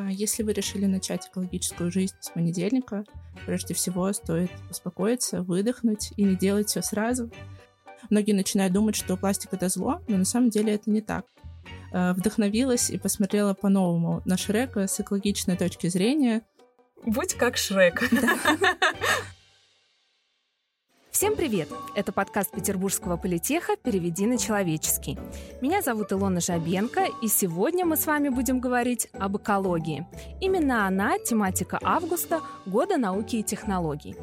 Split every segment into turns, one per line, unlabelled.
А если вы решили начать экологическую жизнь с понедельника, прежде всего стоит успокоиться, выдохнуть и не делать все сразу. Многие начинают думать, что пластик это зло, но на самом деле это не так. А, вдохновилась и посмотрела по-новому на Шрека с экологичной точки зрения.
Будь как Шрек. Всем привет! Это подкаст Петербургского политеха «Переведи на человеческий». Меня зовут Илона Жабенко, и сегодня мы с вами будем говорить об экологии. Именно она – тематика августа Года науки и технологий.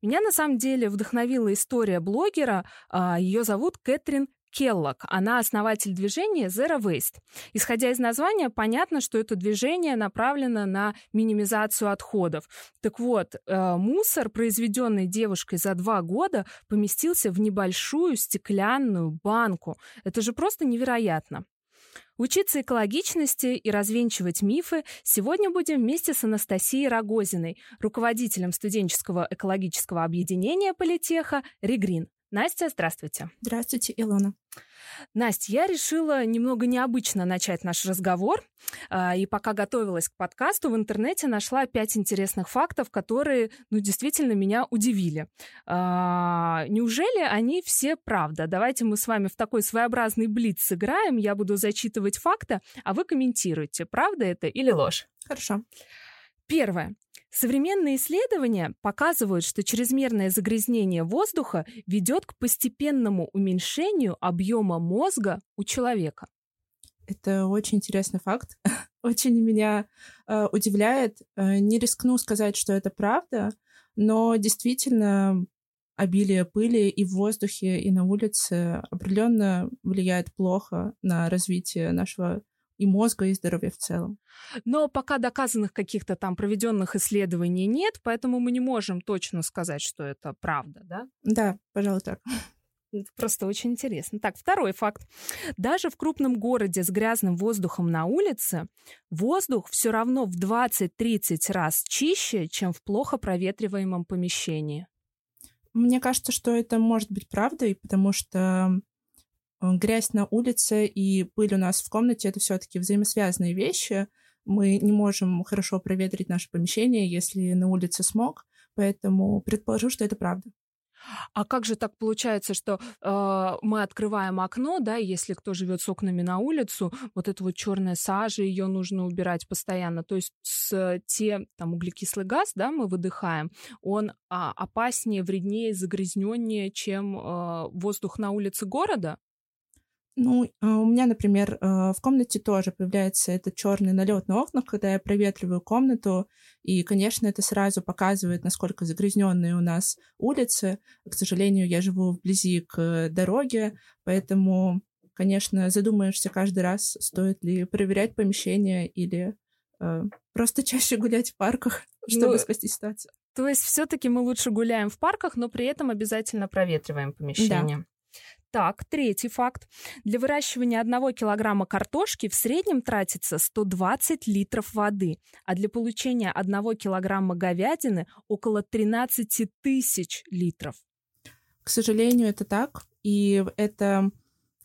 Меня на самом деле вдохновила история блогера. А, Ее зовут Кэтрин Келлок. Она основатель движения Zero Waste. Исходя из названия, понятно, что это движение направлено на минимизацию отходов. Так вот, э, мусор, произведенный девушкой за два года, поместился в небольшую стеклянную банку. Это же просто невероятно. Учиться экологичности и развенчивать мифы сегодня будем вместе с Анастасией Рогозиной, руководителем студенческого экологического объединения Политеха «Регрин». Настя, здравствуйте.
Здравствуйте, Илона.
Настя, я решила немного необычно начать наш разговор. А, и пока готовилась к подкасту, в интернете нашла пять интересных фактов, которые, ну, действительно меня удивили. А, неужели они все правда? Давайте мы с вами в такой своеобразный блиц сыграем. Я буду зачитывать факты, а вы комментируете, правда это или ложь.
Хорошо.
Первое. Современные исследования показывают, что чрезмерное загрязнение воздуха ведет к постепенному уменьшению объема мозга у человека.
Это очень интересный факт. очень меня э, удивляет. Э, не рискну сказать, что это правда, но действительно обилие пыли и в воздухе, и на улице определенно влияет плохо на развитие нашего и мозга, и здоровья в целом.
Но пока доказанных каких-то там проведенных исследований нет, поэтому мы не можем точно сказать, что это правда, да?
Да, пожалуй, так.
Это просто очень интересно. Так, второй факт. Даже в крупном городе с грязным воздухом на улице воздух все равно в 20-30 раз чище, чем в плохо проветриваемом помещении.
Мне кажется, что это может быть правдой, потому что грязь на улице и пыль у нас в комнате — это все таки взаимосвязанные вещи. Мы не можем хорошо проветрить наше помещение, если на улице смог, поэтому предположу, что это правда.
А как же так получается, что э, мы открываем окно, да, если кто живет с окнами на улицу, вот эта вот черная сажа, ее нужно убирать постоянно. То есть с, те там углекислый газ, да, мы выдыхаем, он а, опаснее, вреднее, загрязненнее, чем э, воздух на улице города.
Ну, а, у меня, например, а, в комнате тоже появляется этот черный налет на окнах, когда я проветриваю комнату, и, конечно, это сразу показывает, насколько загрязненные у нас улицы. К сожалению, я живу вблизи к дороге, поэтому, конечно, задумаешься каждый раз, стоит ли проверять помещение или э, просто чаще гулять в парках, чтобы ну, спасти ситуацию.
То есть все-таки мы лучше гуляем в парках, но при этом обязательно проветриваем помещение. Да. Так, третий факт. Для выращивания одного килограмма картошки в среднем тратится 120 литров воды, а для получения одного килограмма говядины около 13 тысяч литров.
К сожалению, это так. И это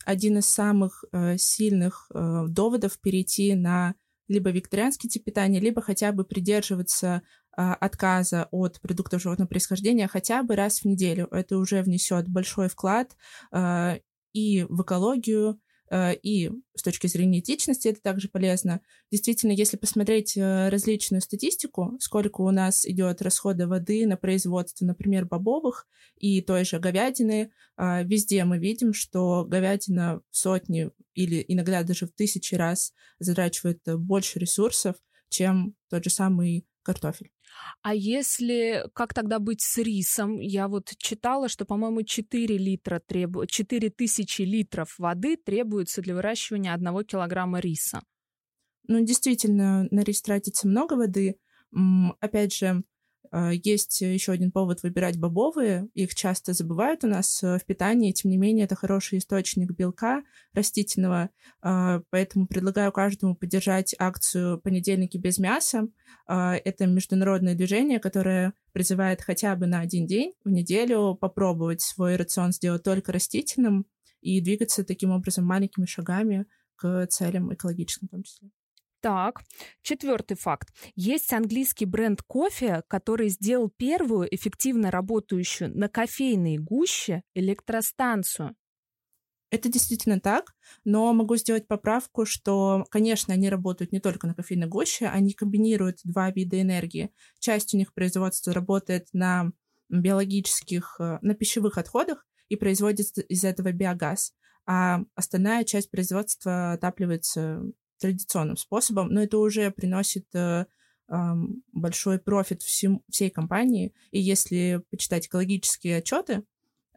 один из самых э, сильных э, доводов перейти на либо викторианский тип питания, либо хотя бы придерживаться отказа от продуктов животного происхождения хотя бы раз в неделю. Это уже внесет большой вклад а, и в экологию, а, и с точки зрения этичности это также полезно. Действительно, если посмотреть различную статистику, сколько у нас идет расхода воды на производство, например, бобовых и той же говядины, везде мы видим, что говядина в сотни или иногда даже в тысячи раз затрачивает больше ресурсов, чем тот же самый картофель.
А если, как тогда быть с рисом? Я вот читала, что, по-моему, 4 литра требу... 4 тысячи литров воды требуется для выращивания одного килограмма риса.
Ну, действительно, на рис тратится много воды. Опять же, есть еще один повод выбирать бобовые. Их часто забывают у нас э, в питании. Тем не менее, это хороший источник белка растительного. А, поэтому предлагаю каждому поддержать акцию «Понедельники без мяса». А, это международное движение, которое призывает хотя бы на один день в неделю попробовать свой рацион сделать только растительным и двигаться таким образом маленькими шагами к целям экологическим в том числе.
Так, четвертый факт. Есть английский бренд кофе, который сделал первую эффективно работающую на кофейной гуще электростанцию.
Это действительно так, но могу сделать поправку, что, конечно, они работают не только на кофейной гуще, они комбинируют два вида энергии. Часть у них производства работает на биологических, э, на пищевых отходах и производится из этого биогаз, а остальная часть производства отапливается традиционным способом, но это уже приносит э, э, большой профит всем, всей компании. И если почитать экологические отчеты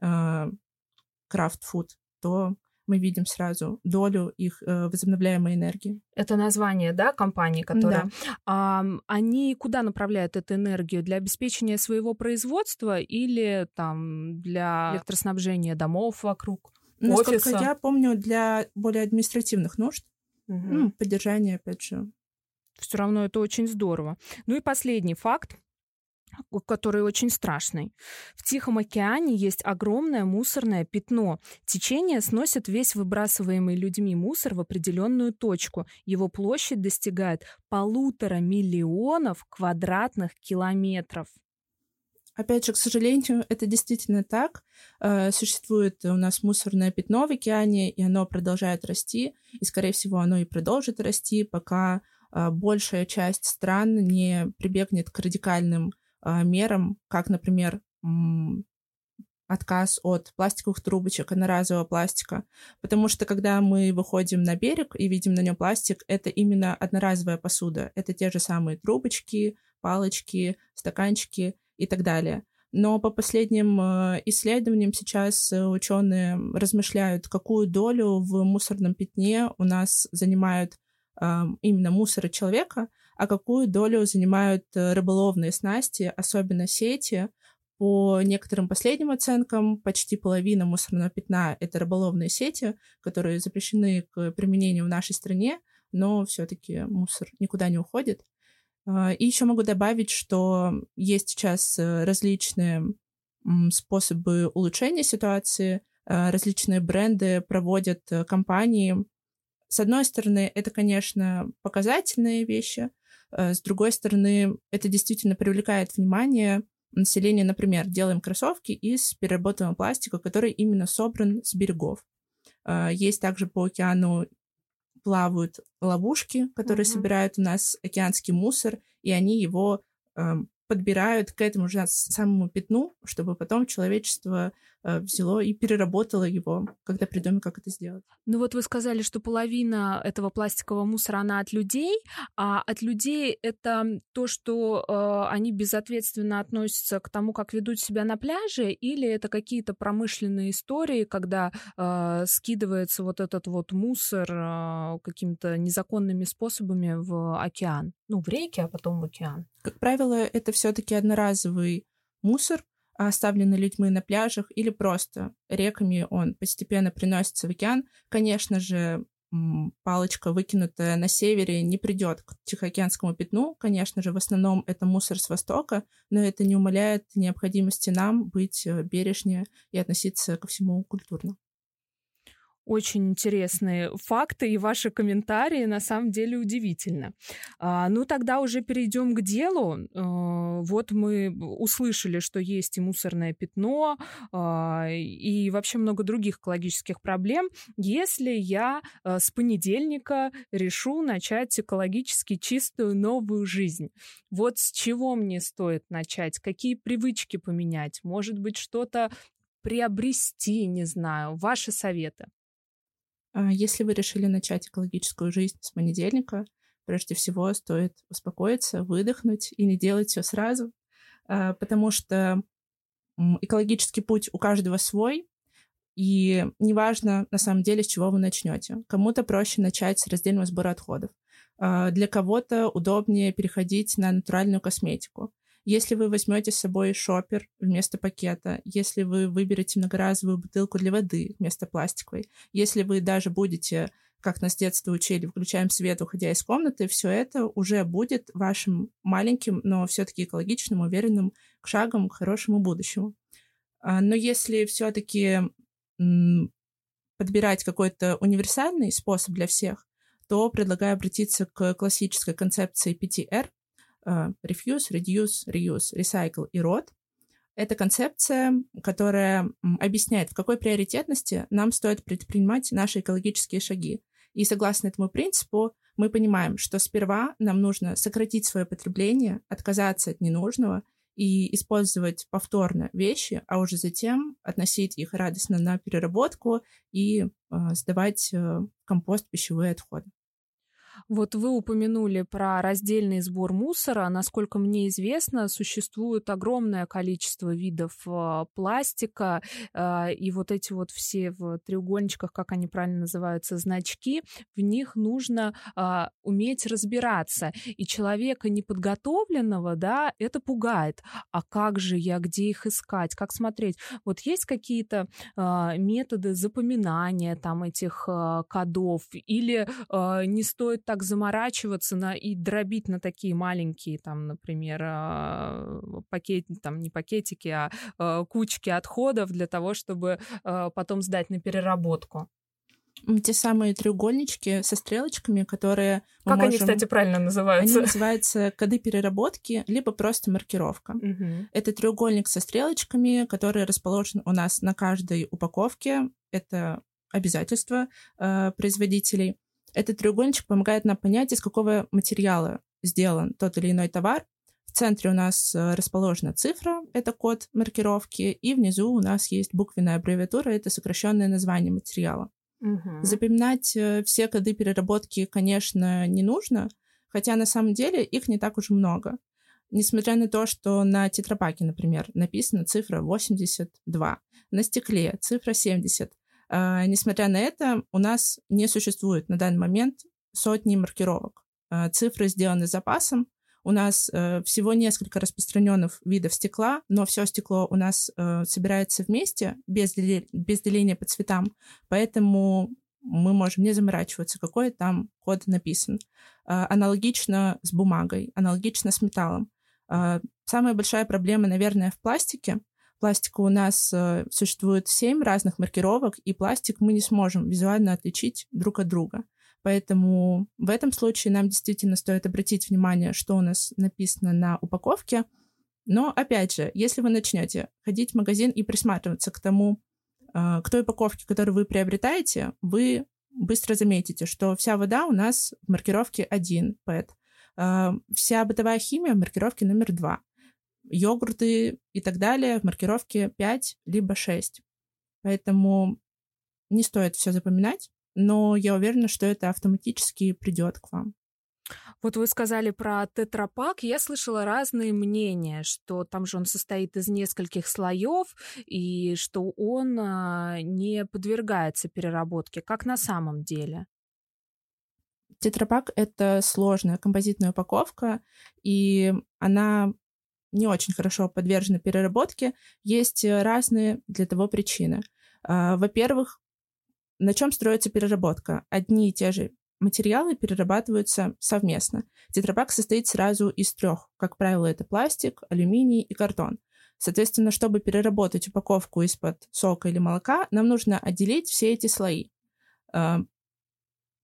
э, Craft Food, то мы видим сразу долю их э, возобновляемой энергии.
Это название, да, компании, которая... Да. А, они куда направляют эту энергию? Для обеспечения своего производства или там для электроснабжения домов вокруг?
Насколько
офиса?
я помню, для более административных нужд. Угу. Ну, поддержание, опять же.
Все равно это очень здорово. Ну и последний факт который очень страшный. В Тихом океане есть огромное мусорное пятно. Течение сносит весь выбрасываемый людьми мусор в определенную точку. Его площадь достигает полутора миллионов квадратных километров.
Опять же, к сожалению, это действительно так. Э, существует у нас мусорное пятно в океане, и оно продолжает расти, и, скорее всего, оно и продолжит расти, пока э, большая часть стран не прибегнет к радикальным э, мерам, как, например, отказ от пластиковых трубочек, одноразового пластика. Потому что когда мы выходим на берег и видим на нем пластик, это именно одноразовая посуда. Это те же самые трубочки, палочки, стаканчики и так далее. Но по последним э, исследованиям сейчас э, ученые размышляют, какую долю в мусорном пятне у нас занимают именно мусоры человека, а какую долю занимают э, рыболовные снасти, особенно сети. По некоторым последним оценкам, почти половина мусорного пятна — это рыболовные сети, которые запрещены к применению в нашей стране, но все-таки мусор никуда не уходит. А, и еще могу добавить, что есть сейчас э, различные способы улучшения ситуации, а, различные бренды проводят э, кампании. С одной стороны, это, конечно, показательные вещи, а, с другой стороны, это действительно привлекает внимание населения. Например, делаем кроссовки из переработанного пластика, который именно собран с берегов. Есть также по океану плавают ловушки, которые mm-hmm. собирают у нас океанский мусор, и они его э, подбирают к этому же самому пятну, чтобы потом человечество взяло и переработало его, когда придумали, как это сделать.
Ну вот вы сказали, что половина этого пластикового мусора, она от людей, а от людей это то, что э, они безответственно относятся к тому, как ведут себя на пляже, или это какие-то промышленные истории, когда э, скидывается вот этот вот мусор э, какими-то незаконными способами в океан? Ну, в реки, а потом в океан.
Как правило, это все-таки одноразовый мусор, оставленный людьми на пляжах, или просто реками он постепенно приносится в океан. Конечно же, палочка, выкинутая на севере, не придет к Тихоокеанскому пятну. Конечно же, в основном это мусор с востока, но это не умаляет необходимости нам быть э, бережнее и относиться ко всему культурно
очень интересные факты, и ваши комментарии на самом деле удивительно. А, ну, тогда уже перейдем к делу. А, вот мы услышали, что есть и мусорное пятно, а, и вообще много других экологических проблем. Если я с понедельника решу начать экологически чистую новую жизнь, вот с чего мне стоит начать? Какие привычки поменять? Может быть, что-то приобрести, не знаю, ваши советы?
А если вы решили начать экологическую жизнь с понедельника, прежде всего стоит успокоиться, выдохнуть и не делать все сразу, а, потому что экологический путь у каждого свой, и неважно на самом деле, с чего вы начнете. Кому-то проще начать с раздельного сбора отходов. А, для кого-то удобнее переходить на натуральную косметику. Если вы возьмете с собой шопер вместо пакета, если вы выберете многоразовую бутылку для воды вместо пластиковой, если вы даже будете как нас с детства учили, включаем свет, уходя из комнаты, все это уже будет вашим маленьким, но все-таки экологичным, уверенным шагом к хорошему будущему. А, но если все-таки подбирать какой-то универсальный способ для всех, то предлагаю обратиться к классической концепции 5R uh, — Refuse, Reduce, Reuse, Recycle и ROT. Это концепция, которая объясняет, в какой приоритетности нам стоит предпринимать наши экологические шаги. И согласно этому принципу, мы понимаем, что сперва нам нужно сократить свое потребление, отказаться от ненужного и использовать повторно вещи, а уже затем относить их радостно на переработку и э, сдавать э, компост пищевые отходы.
Вот вы упомянули про раздельный сбор мусора. Насколько мне известно, существует огромное количество видов э, пластика, э, и вот эти вот все в треугольничках, как они правильно называются, значки, в них нужно э, уметь разбираться. И человека неподготовленного, да, это пугает. А как же я, где их искать, как смотреть? Вот есть какие-то методы запоминания там этих кодов, или не стоит так заморачиваться на, и дробить на такие маленькие, там, например, а, пакет, там, не пакетики, а, а кучки отходов для того, чтобы а, потом сдать на переработку
те самые треугольнички со стрелочками, которые
как
можем...
они, кстати, правильно называются?
Они называются коды переработки, либо просто маркировка.
Угу.
Это треугольник со стрелочками, который расположен у нас на каждой упаковке. Это обязательство э, производителей. Этот треугольничек помогает нам понять, из какого материала сделан тот или иной товар. В центре у нас э, расположена цифра, это код маркировки, и внизу у нас есть буквенная аббревиатура, это сокращенное название материала.
Угу.
Запоминать э, все коды переработки, конечно, не нужно, хотя на самом деле их не так уж много. Несмотря на то, что на тетрапаке, например, написана цифра 82, на стекле цифра 70, а, несмотря на это, у нас не существует на данный момент сотни маркировок. А, цифры сделаны запасом. У нас э, всего несколько распространенных видов стекла, но все стекло у нас э, собирается вместе без, дели- без деления по цветам, поэтому мы можем не заморачиваться, какой там код написан. А, аналогично с бумагой, аналогично с металлом. Самая большая проблема, наверное, в пластике, пластика у нас э, существует семь разных маркировок, и пластик мы не сможем визуально отличить друг от друга. Поэтому в этом случае нам действительно стоит обратить внимание, что у нас написано на упаковке. Но, опять же, если вы начнете ходить в магазин и присматриваться к тому, э, к той упаковке, которую вы приобретаете, вы быстро заметите, что вся вода у нас в маркировке 1 PET, э, вся бытовая химия в маркировке номер 2 йогурты и так далее в маркировке 5 либо 6. Поэтому не стоит все запоминать, но я уверена, что это автоматически придет к вам.
Вот вы сказали про тетрапак. Я слышала разные мнения, что там же он состоит из нескольких слоев и что он а, не подвергается переработке. Как на самом деле?
Тетрапак — это сложная композитная упаковка, и она не очень хорошо подвержены переработке, есть э, разные для того причины. А, во-первых, на чем строится переработка? Одни и те же материалы перерабатываются совместно. Тетрапак состоит сразу из трех. Как правило, это пластик, алюминий и картон. Соответственно, чтобы переработать упаковку из-под сока или молока, нам нужно отделить все эти слои. А,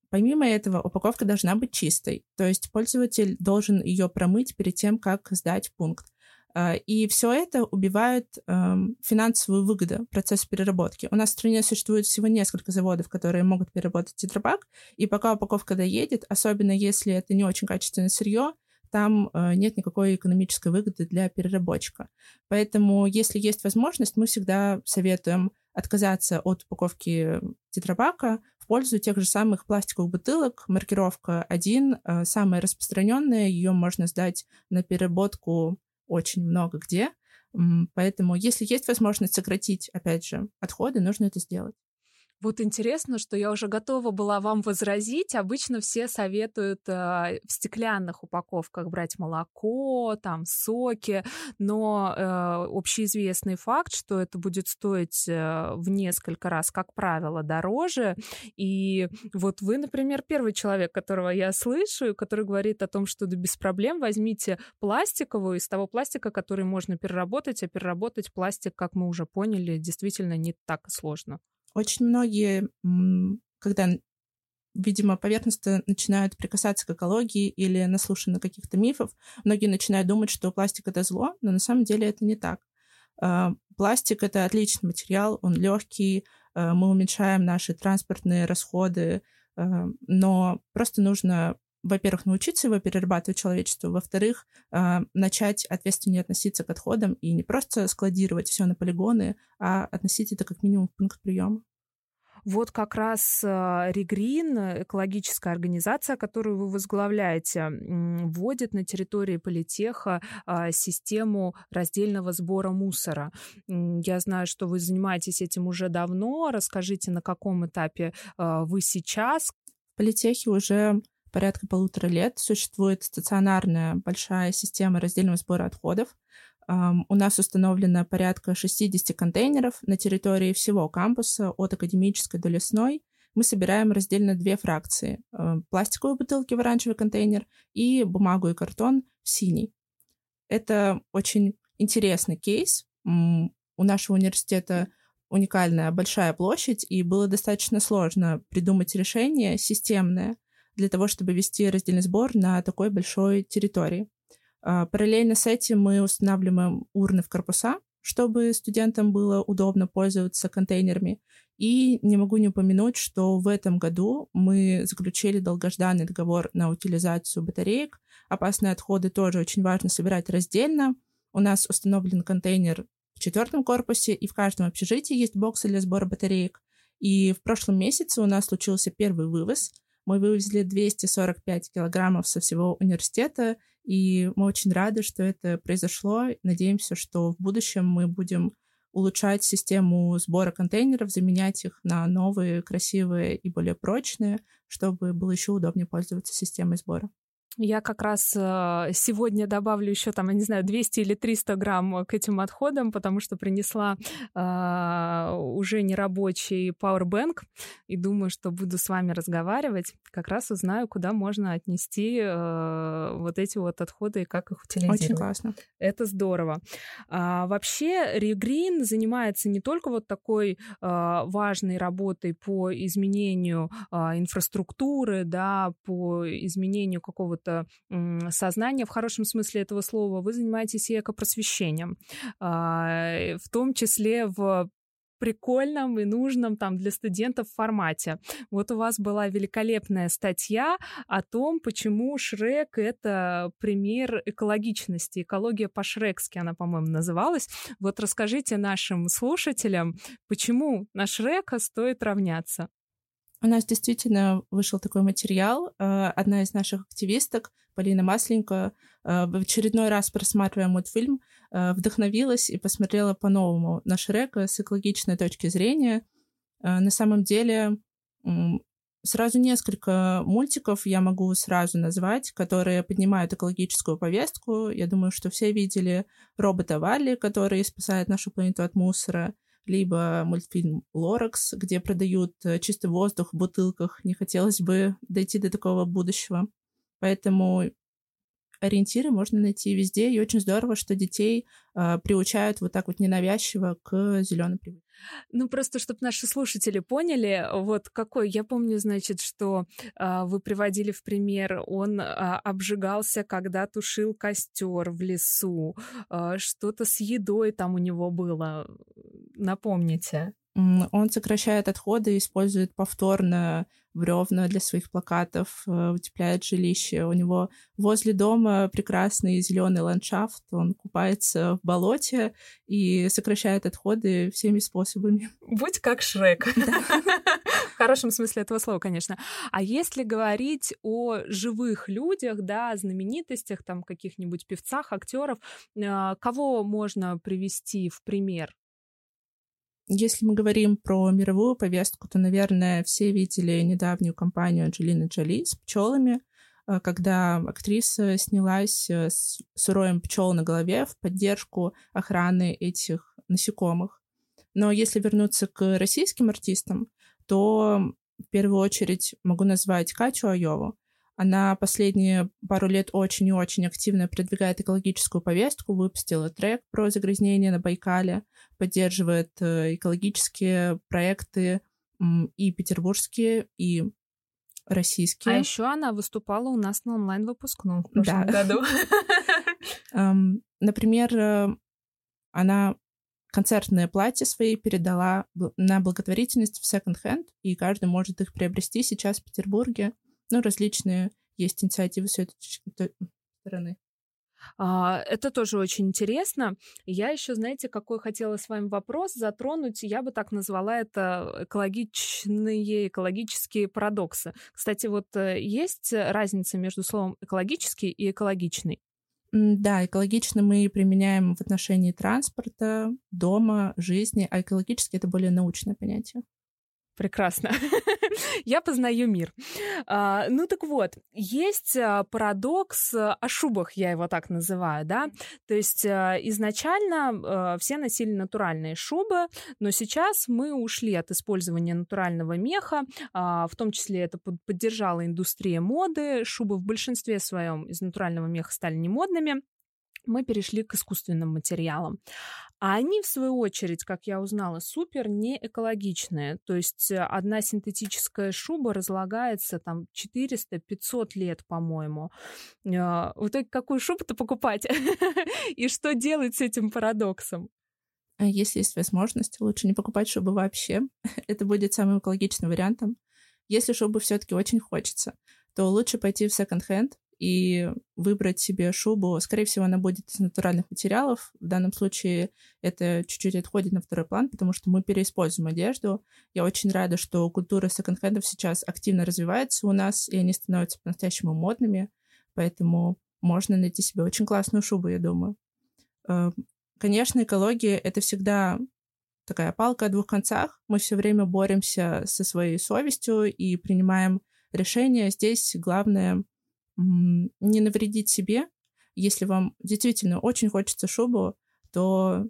помимо этого, упаковка должна быть чистой, то есть пользователь должен ее промыть перед тем, как сдать пункт. А, и все это убивает эм, финансовую выгоду процесса переработки. У нас в стране существует всего несколько заводов, которые могут переработать тетрапак, и пока упаковка доедет, особенно если это не очень качественное сырье, там э, нет никакой экономической выгоды для переработчика. Поэтому, если есть возможность, мы всегда советуем отказаться от упаковки тетрапака в пользу тех же самых пластиковых бутылок. Маркировка 1, э, самая распространенная, ее можно сдать на переработку очень много где. Поэтому, если есть возможность сократить, опять же, отходы, нужно это сделать.
Вот интересно, что я уже готова была вам возразить. Обычно все советуют э, в стеклянных упаковках брать молоко, там соки, но э, общеизвестный факт, что это будет стоить э, в несколько раз, как правило, дороже. И вот вы, например, первый человек, которого я слышу, который говорит о том, что да без проблем возьмите пластиковую из того пластика, который можно переработать, а переработать пластик, как мы уже поняли, действительно не так сложно.
Очень многие, когда видимо, поверхностно начинают прикасаться к экологии или наслушаны каких-то мифов, многие начинают думать, что пластик — это зло, но на самом деле это не так. А, пластик — это отличный материал, он легкий, а, мы уменьшаем наши транспортные расходы, а, но просто нужно во-первых, научиться его перерабатывать человечеству, во-вторых, начать ответственнее относиться к отходам и не просто складировать все на полигоны, а относить это как минимум в пункт приема.
Вот как раз Регрин, экологическая организация, которую вы возглавляете, вводит на территории политеха а, систему раздельного сбора мусора. Я знаю, что вы занимаетесь этим уже давно. Расскажите, на каком этапе а, вы сейчас?
В политехе уже порядка полутора лет существует стационарная большая система раздельного сбора отходов. У нас установлено порядка 60 контейнеров на территории всего кампуса, от академической до лесной. Мы собираем раздельно две фракции. Э, пластиковые бутылки в оранжевый контейнер и бумагу и картон в синий. Это очень интересный кейс. У нашего университета уникальная большая площадь, и было достаточно сложно придумать решение системное для того, чтобы вести раздельный сбор на такой большой территории. А, параллельно с этим мы устанавливаем урны в корпуса, чтобы студентам было удобно пользоваться контейнерами. И не могу не упомянуть, что в этом году мы заключили долгожданный договор на утилизацию батареек. Опасные отходы тоже очень важно собирать раздельно. У нас установлен контейнер в четвертом корпусе, и в каждом общежитии есть боксы для сбора батареек. И в прошлом месяце у нас случился первый вывоз. Мы вывезли 245 килограммов со всего университета, и мы очень рады, что это произошло. Надеемся, что в будущем мы будем улучшать систему сбора контейнеров, заменять их на новые, красивые и более прочные, чтобы было еще удобнее пользоваться системой сбора.
Я как раз э, сегодня добавлю еще там, я не знаю, 200 или 300 грамм к этим отходам, потому что принесла э, уже нерабочий Powerbank и думаю, что буду с вами разговаривать, как раз узнаю, куда можно отнести э, вот эти вот отходы и как их утилизировать.
Очень классно.
Это здорово. А, вообще Regreen занимается не только вот такой а, важной работой по изменению а, инфраструктуры, да, по изменению какого-то какого сознания в хорошем смысле этого слова, вы занимаетесь экопросвещением, а, в том числе в прикольном и нужном там для студентов формате. Вот у вас была великолепная статья о том, почему Шрек — это пример экологичности. Экология по-шрекски она, по-моему, называлась. Вот расскажите нашим слушателям, почему на Шрека стоит равняться.
У нас действительно вышел такой материал. Э, одна из наших активисток, Полина Масленко, э, в очередной раз просматривая мультфильм, э, вдохновилась и посмотрела по-новому на Шрека с экологичной точки зрения. На самом деле сразу несколько мультиков я могу сразу назвать, которые поднимают экологическую повестку. Я думаю, что все видели робота Валли, который спасает нашу планету от мусора — либо мультфильм «Лоракс», где продают э, чистый воздух в бутылках. Не хотелось бы дойти до такого будущего. Поэтому ориентиры можно найти везде, и очень здорово, что детей э, приучают вот так вот ненавязчиво к зеленой привычке.
Ну, просто чтобы наши слушатели поняли, вот какой, я помню, значит, что э, вы приводили в пример, он э, обжигался, когда тушил костер в лесу, э, что-то с едой там у него было, напомните.
Он сокращает отходы, использует повторно бревна для своих плакатов, э, утепляет жилище. У него возле дома прекрасный зеленый ландшафт, он купается в болоте и сокращает отходы всеми способами.
Будь как Шрек. В хорошем смысле этого слова, конечно. А если говорить о живых людях, да, знаменитостях, там каких-нибудь певцах, актеров, э, кого можно привести в пример?
Если мы говорим про мировую повестку, то, наверное, все видели недавнюю кампанию Анджелины Джоли с пчелами, э, когда актриса снялась э, с, с роем пчел на голове в поддержку охраны этих насекомых. Но если вернуться к российским артистам, то в первую очередь могу назвать Катю Айову. Она последние пару лет очень и очень активно продвигает экологическую повестку, выпустила трек про загрязнение на Байкале, поддерживает э, экологические проекты и петербургские, и российские.
А еще она выступала у нас на онлайн-выпускном в прошлом да. году.
Например, э, она концертное платье свои передала на благотворительность в секонд-хенд, и каждый может их приобрести сейчас в Петербурге. Ну, различные есть инициативы с этой стороны.
А, это тоже очень интересно. Я еще, знаете, какой хотела с вами вопрос затронуть, я бы так назвала это экологичные, экологические парадоксы. Кстати, вот э, есть разница между словом экологический и экологичный?
Да, экологично мы применяем в отношении транспорта, дома, жизни, а экологически это более научное понятие.
Прекрасно. Я познаю мир. А, ну так вот, есть а, парадокс о шубах, я его так называю, да. То есть а, изначально а, все носили натуральные шубы, но сейчас мы ушли от использования натурального меха, а, в том числе это поддержала индустрия моды. Шубы в большинстве своем из натурального меха стали немодными мы перешли к искусственным материалам. А они, в свою очередь, как я узнала, супер не экологичные. То есть э, одна синтетическая шуба разлагается там 400-500 лет, по-моему. А, в итоге какую шубу-то покупать? И что делать с этим парадоксом?
А если есть возможность, лучше не покупать шубы вообще. Это будет самым экологичным вариантом. Если шубы все-таки очень хочется, то лучше пойти в секонд-хенд, и выбрать себе шубу. Скорее всего, она будет из натуральных материалов. В данном случае это чуть-чуть отходит на второй план, потому что мы переиспользуем одежду. Я очень рада, что культура секонд-хендов сейчас активно развивается у нас, и они становятся по-настоящему модными, поэтому можно найти себе очень классную шубу, я думаю. Э, конечно, экология — это всегда такая палка о двух концах. Мы все время боремся со своей совестью и принимаем решения. Здесь главное не навредить себе. Если вам действительно очень хочется шубу, то,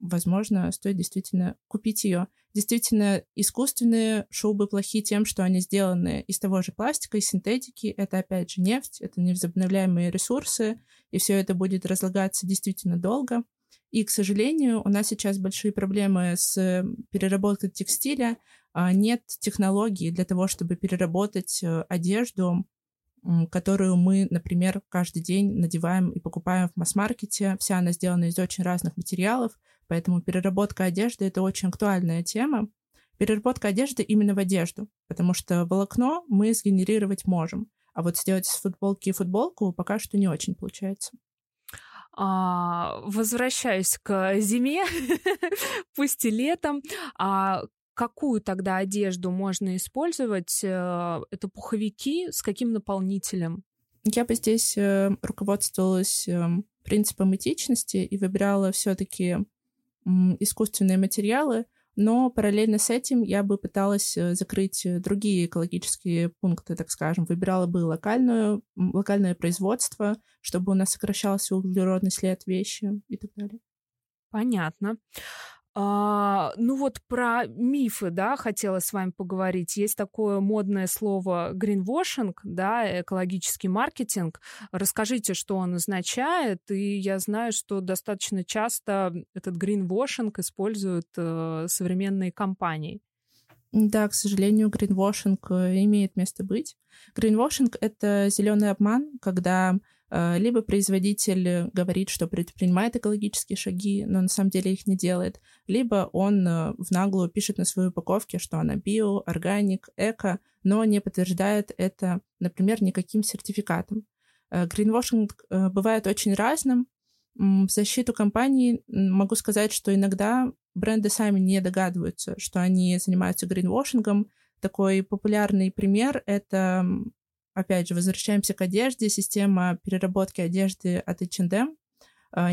возможно, стоит действительно купить ее. Действительно, искусственные шубы плохи тем, что они сделаны из того же пластика, из синтетики. Это, опять же, нефть, это невозобновляемые ресурсы, и все это будет разлагаться действительно долго. И, к сожалению, у нас сейчас большие проблемы с переработкой текстиля. А, нет технологий для того, чтобы переработать э, одежду которую мы, например, каждый день надеваем и покупаем в масс-маркете. Вся она сделана из очень разных материалов, поэтому переработка одежды — это очень актуальная тема. Переработка одежды именно в одежду, потому что волокно мы сгенерировать можем, а вот сделать из футболки футболку пока что не очень получается.
А, возвращаюсь к зиме, пусть и летом. А какую тогда одежду можно использовать? Э, это пуховики с каким наполнителем?
Я бы здесь э, руководствовалась эм, принципом этичности и выбирала все-таки искусственные материалы, но параллельно с этим я бы пыталась э, закрыть другие экологические пункты, так скажем. Выбирала бы локальную, локальное производство, чтобы у нас сокращался углеродный след вещи и так далее.
Понятно. А, ну вот про мифы, да, хотела с вами поговорить. Есть такое модное слово greenwashing, да, экологический маркетинг. Расскажите, что он означает. И я знаю, что достаточно часто этот greenwashing используют э, современные компании.
Да, к сожалению, гринвошинг э, имеет место быть. Гринвошинг — это зеленый обман, когда э, либо производитель говорит, что предпринимает экологические шаги, но на самом деле их не делает, либо он э, в наглую пишет на своей упаковке, что она био, органик, эко, но не подтверждает это, например, никаким сертификатом. Гринвошинг бывает очень разным. В защиту компании могу сказать, что иногда бренды сами не догадываются, что они занимаются гринвошингом. Такой популярный пример — это, опять же, возвращаемся к одежде, система переработки одежды от H&M.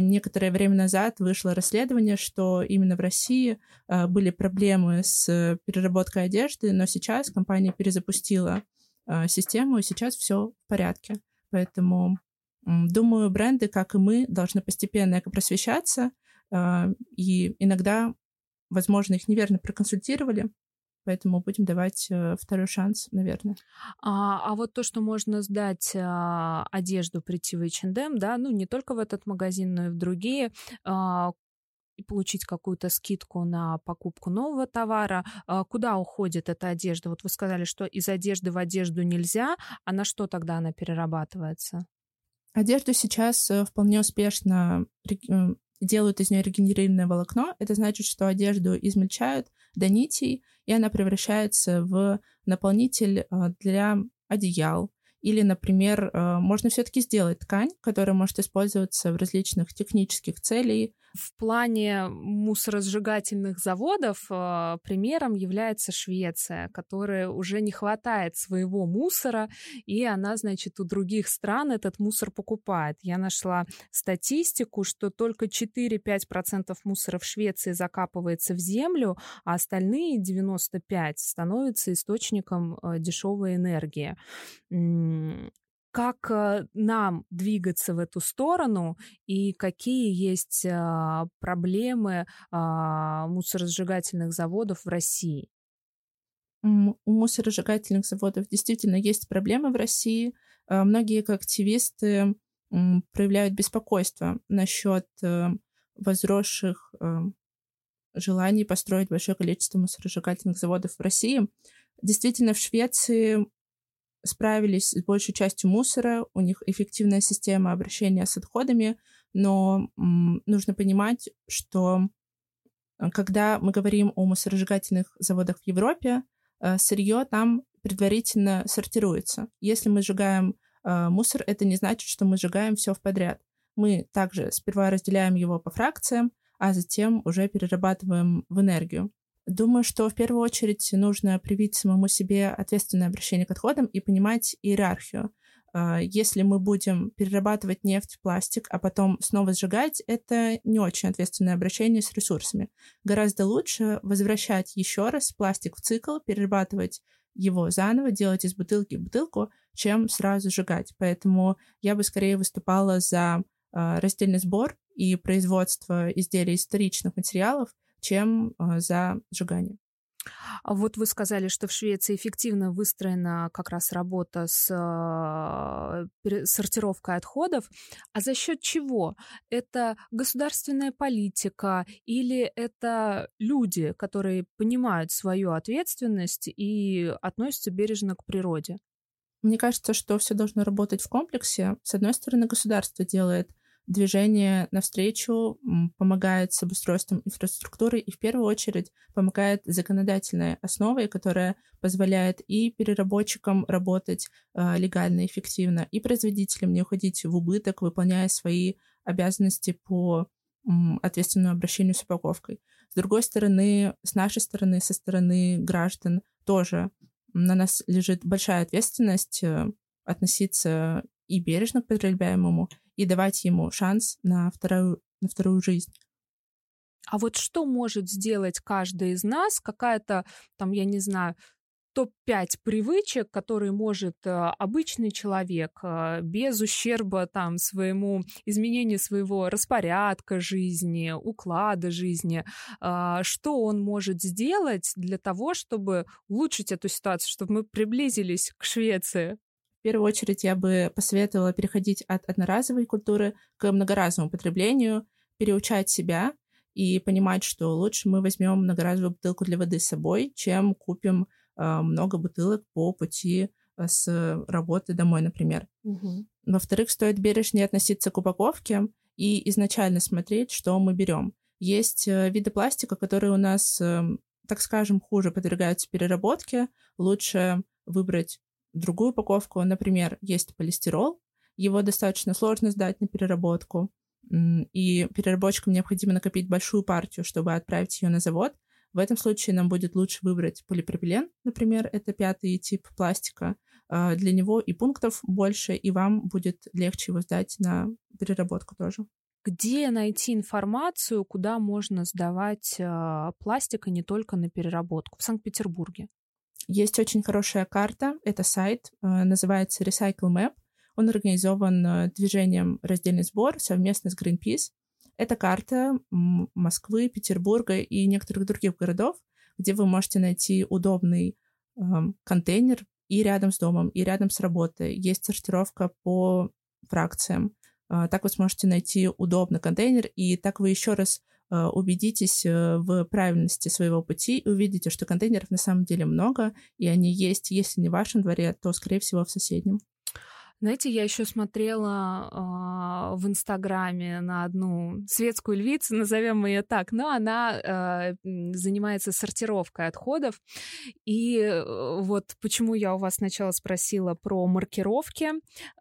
Некоторое время назад вышло расследование, что именно в России а, были проблемы с переработкой одежды, но сейчас компания перезапустила а, систему, и сейчас все в порядке. Поэтому, думаю, бренды, как и мы, должны постепенно просвещаться, а, и иногда, возможно, их неверно проконсультировали, поэтому будем давать э, второй шанс, наверное.
А, а вот то, что можно сдать а, одежду, прийти в H&M, да, ну не только в этот магазин, но и в другие, а, и получить какую-то скидку на покупку нового товара. А, куда уходит эта одежда? Вот вы сказали, что из одежды в одежду нельзя, а на что тогда она перерабатывается?
Одежду сейчас э, вполне успешно э, делают из нее регенерированное волокно. Это значит, что одежду измельчают до нитей, и она превращается в наполнитель а, для одеял, или, например, э, можно все-таки сделать ткань, которая может использоваться в различных технических целях,
в плане мусоросжигательных заводов э, примером является Швеция, которая уже не хватает своего мусора, и она, значит, у других стран этот мусор покупает. Я нашла статистику, что только 4-5% мусора в Швеции закапывается в землю, а остальные 95% становятся источником э, дешевой энергии как э, нам двигаться в эту сторону и какие есть а, проблемы а, мусоросжигательных заводов в России?
У мусоросжигательных заводов действительно есть проблемы в России. А, многие активисты проявляют беспокойство насчет э, возросших э, желаний построить большое количество мусоросжигательных заводов в России. Действительно, в Швеции справились с большей частью мусора, у них эффективная система обращения с отходами, но нужно понимать, что э, когда мы говорим о мусоросжигательных заводах в Европе, э, сырье там предварительно сортируется. Если мы сжигаем э, мусор, это не значит, что мы сжигаем все в подряд. Мы также сперва разделяем его по фракциям, а затем уже перерабатываем в энергию. Думаю, что в первую очередь нужно привить самому себе ответственное обращение к отходам и понимать иерархию. А, если мы будем перерабатывать нефть, пластик, а потом снова сжигать, это не очень ответственное обращение с ресурсами. Гораздо лучше возвращать еще раз пластик в цикл, перерабатывать его заново, делать из бутылки бутылку, чем сразу сжигать. Поэтому я бы скорее выступала за а, раздельный сбор и производство изделий из вторичных материалов, чем а, за сжигание.
А вот вы сказали, что в Швеции эффективно выстроена как раз работа с э, сортировкой отходов. А за счет чего? Это государственная политика или это люди, которые понимают свою ответственность и относятся бережно к природе?
Мне кажется, что все должно работать в комплексе. С одной стороны, государство делает движение навстречу, помогает с обустройством инфраструктуры и в первую очередь помогает законодательной основой, которая позволяет и переработчикам работать э, легально, эффективно, и производителям не уходить в убыток, выполняя свои обязанности по ответственному обращению с упаковкой. С другой стороны, с нашей стороны, со стороны граждан тоже на нас лежит большая ответственность э, относиться и бережно к потребляемому, и давать ему шанс на вторую, на вторую жизнь.
А вот что может сделать каждый из нас? Какая-то там, я не знаю, топ-5 привычек, которые может э, обычный человек э, без ущерба там своему изменению своего распорядка жизни, уклада жизни, э, что он может сделать для того, чтобы улучшить эту ситуацию, чтобы мы приблизились к Швеции?
В первую очередь я бы посоветовала переходить от одноразовой культуры к многоразовому потреблению, переучать себя и понимать, что лучше мы возьмем многоразовую бутылку для воды с собой, чем купим э, много бутылок по пути э, с работы домой, например. Угу. Во-вторых, стоит бережнее относиться к упаковке и изначально смотреть, что мы берем. Есть э, виды пластика, которые у нас, э, так скажем, хуже подвергаются переработке. Лучше выбрать другую упаковку. Например, есть полистирол, его достаточно сложно сдать на переработку, и переработчикам необходимо накопить большую партию, чтобы отправить ее на завод. В этом случае нам будет лучше выбрать полипропилен, например, это пятый тип пластика. А, для него и пунктов больше, и вам будет легче его сдать на переработку тоже.
Где найти информацию, куда можно сдавать э, пластик, и не только на переработку? В Санкт-Петербурге.
Есть очень хорошая карта, это сайт, э, называется Recycle Map. Он организован э, движением «Раздельный сбор» совместно с Greenpeace. Это карта Москвы, Петербурга и некоторых других городов, где вы можете найти удобный э, контейнер и рядом с домом, и рядом с работой. Есть сортировка по фракциям. Э, так вы сможете найти удобный контейнер, и так вы еще раз убедитесь э, в правильности своего пути и увидите, что контейнеров на самом деле много, и они есть, если не в вашем дворе, то, скорее всего, в соседнем.
Знаете, я еще смотрела э, в Инстаграме на одну светскую львицу, назовем ее так, но она э, занимается сортировкой отходов. И э, вот почему я у вас сначала спросила про маркировки.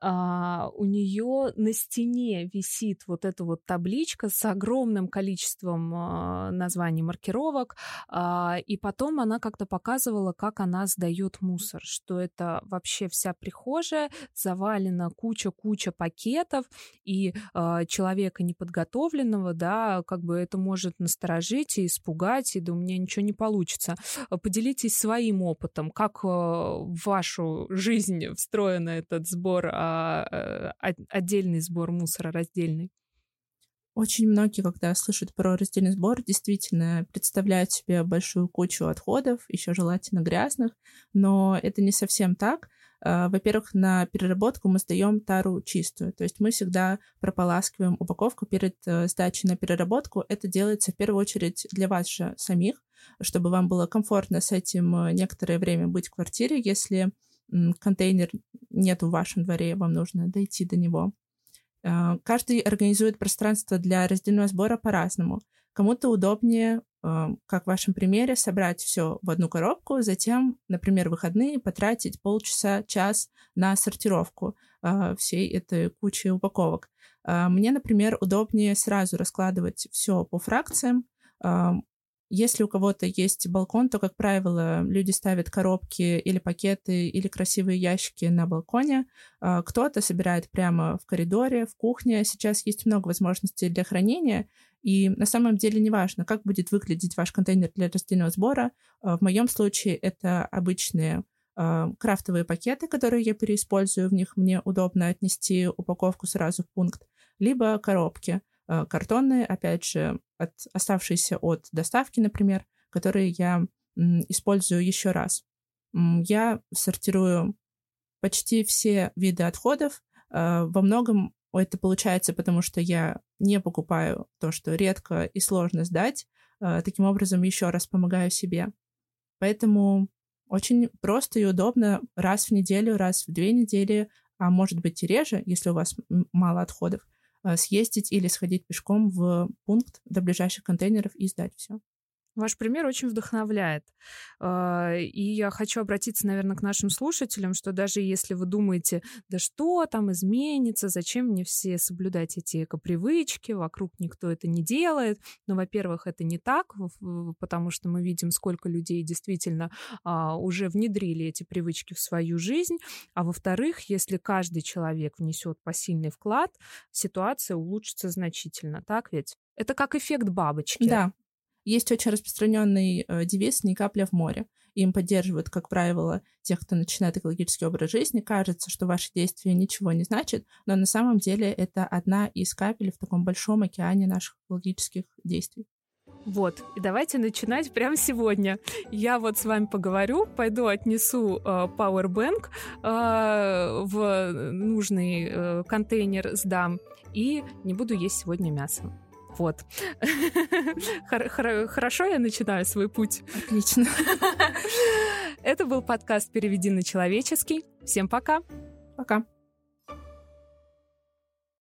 Э, у нее на стене висит вот эта вот табличка с огромным количеством э, названий маркировок. Э, и потом она как-то показывала, как она сдает мусор, что это вообще вся прихожая завалена завалена куча-куча пакетов, и э, человека неподготовленного, да, как бы это может насторожить и испугать, и да у меня ничего не получится. Поделитесь своим опытом, как э, в вашу жизнь встроен этот сбор, э, отдельный сбор мусора, раздельный?
Очень многие, когда слышат про раздельный сбор, действительно представляют себе большую кучу отходов, еще желательно грязных, но это не совсем так. А, во-первых, на переработку мы сдаем тару чистую, то есть мы всегда прополаскиваем упаковку перед э, сдачей на переработку. Это делается в первую очередь для вас же самих, чтобы вам было комфортно с этим э, некоторое время быть в квартире, если контейнер нет в вашем дворе, вам нужно дойти до него. Каждый организует пространство для раздельного сбора по-разному. Кому-то удобнее как в вашем примере, собрать все в одну коробку, затем, например, выходные потратить полчаса, час на сортировку э, всей этой кучи упаковок. Э, мне, например, удобнее сразу раскладывать все по фракциям. Э, если у кого-то есть балкон, то, как правило, люди ставят коробки или пакеты или красивые ящики на балконе. Кто-то собирает прямо в коридоре, в кухне. Сейчас есть много возможностей для хранения, и на самом деле неважно, как будет выглядеть ваш контейнер для растительного сбора. А, в моем случае это обычные а, крафтовые пакеты, которые я переиспользую, в них мне удобно отнести упаковку сразу в пункт, либо коробки а, картонные, опять же, от, оставшиеся от доставки, например, которые я использую еще раз. Я сортирую почти все виды отходов. Во многом это получается, потому что я не покупаю то, что редко и сложно сдать. А, таким образом, еще раз помогаю себе. Поэтому очень просто и удобно раз в неделю, раз в две недели, а может быть и реже, если у вас мало отходов, а, съездить или сходить пешком в пункт до ближайших контейнеров и сдать все.
Ваш пример очень вдохновляет. А, и я хочу обратиться, наверное, к нашим слушателям, что даже если вы думаете, да что там изменится, зачем мне все соблюдать эти эко-привычки, вокруг никто это не делает. Но, ну, во-первых, это не так, потому что мы видим, сколько людей действительно а, уже внедрили эти привычки в свою жизнь. А во-вторых, если каждый человек внесет посильный вклад, ситуация улучшится значительно, так ведь? Это как эффект бабочки.
Да, есть очень распространенный э, девиз «не капля в море». Им поддерживают, как правило, тех, кто начинает экологический образ жизни. Кажется, что ваши действия ничего не значат, но на самом деле это одна из капель в таком большом океане наших экологических действий.
Вот, и давайте начинать прямо сегодня. Я вот с вами поговорю, пойду отнесу э, Powerbank э, в нужный э, контейнер, сдам, и не буду есть сегодня мясо. Вот. Хорошо я начинаю свой путь?
Отлично.
Это был подкаст «Переведи на человеческий». Всем пока.
Пока.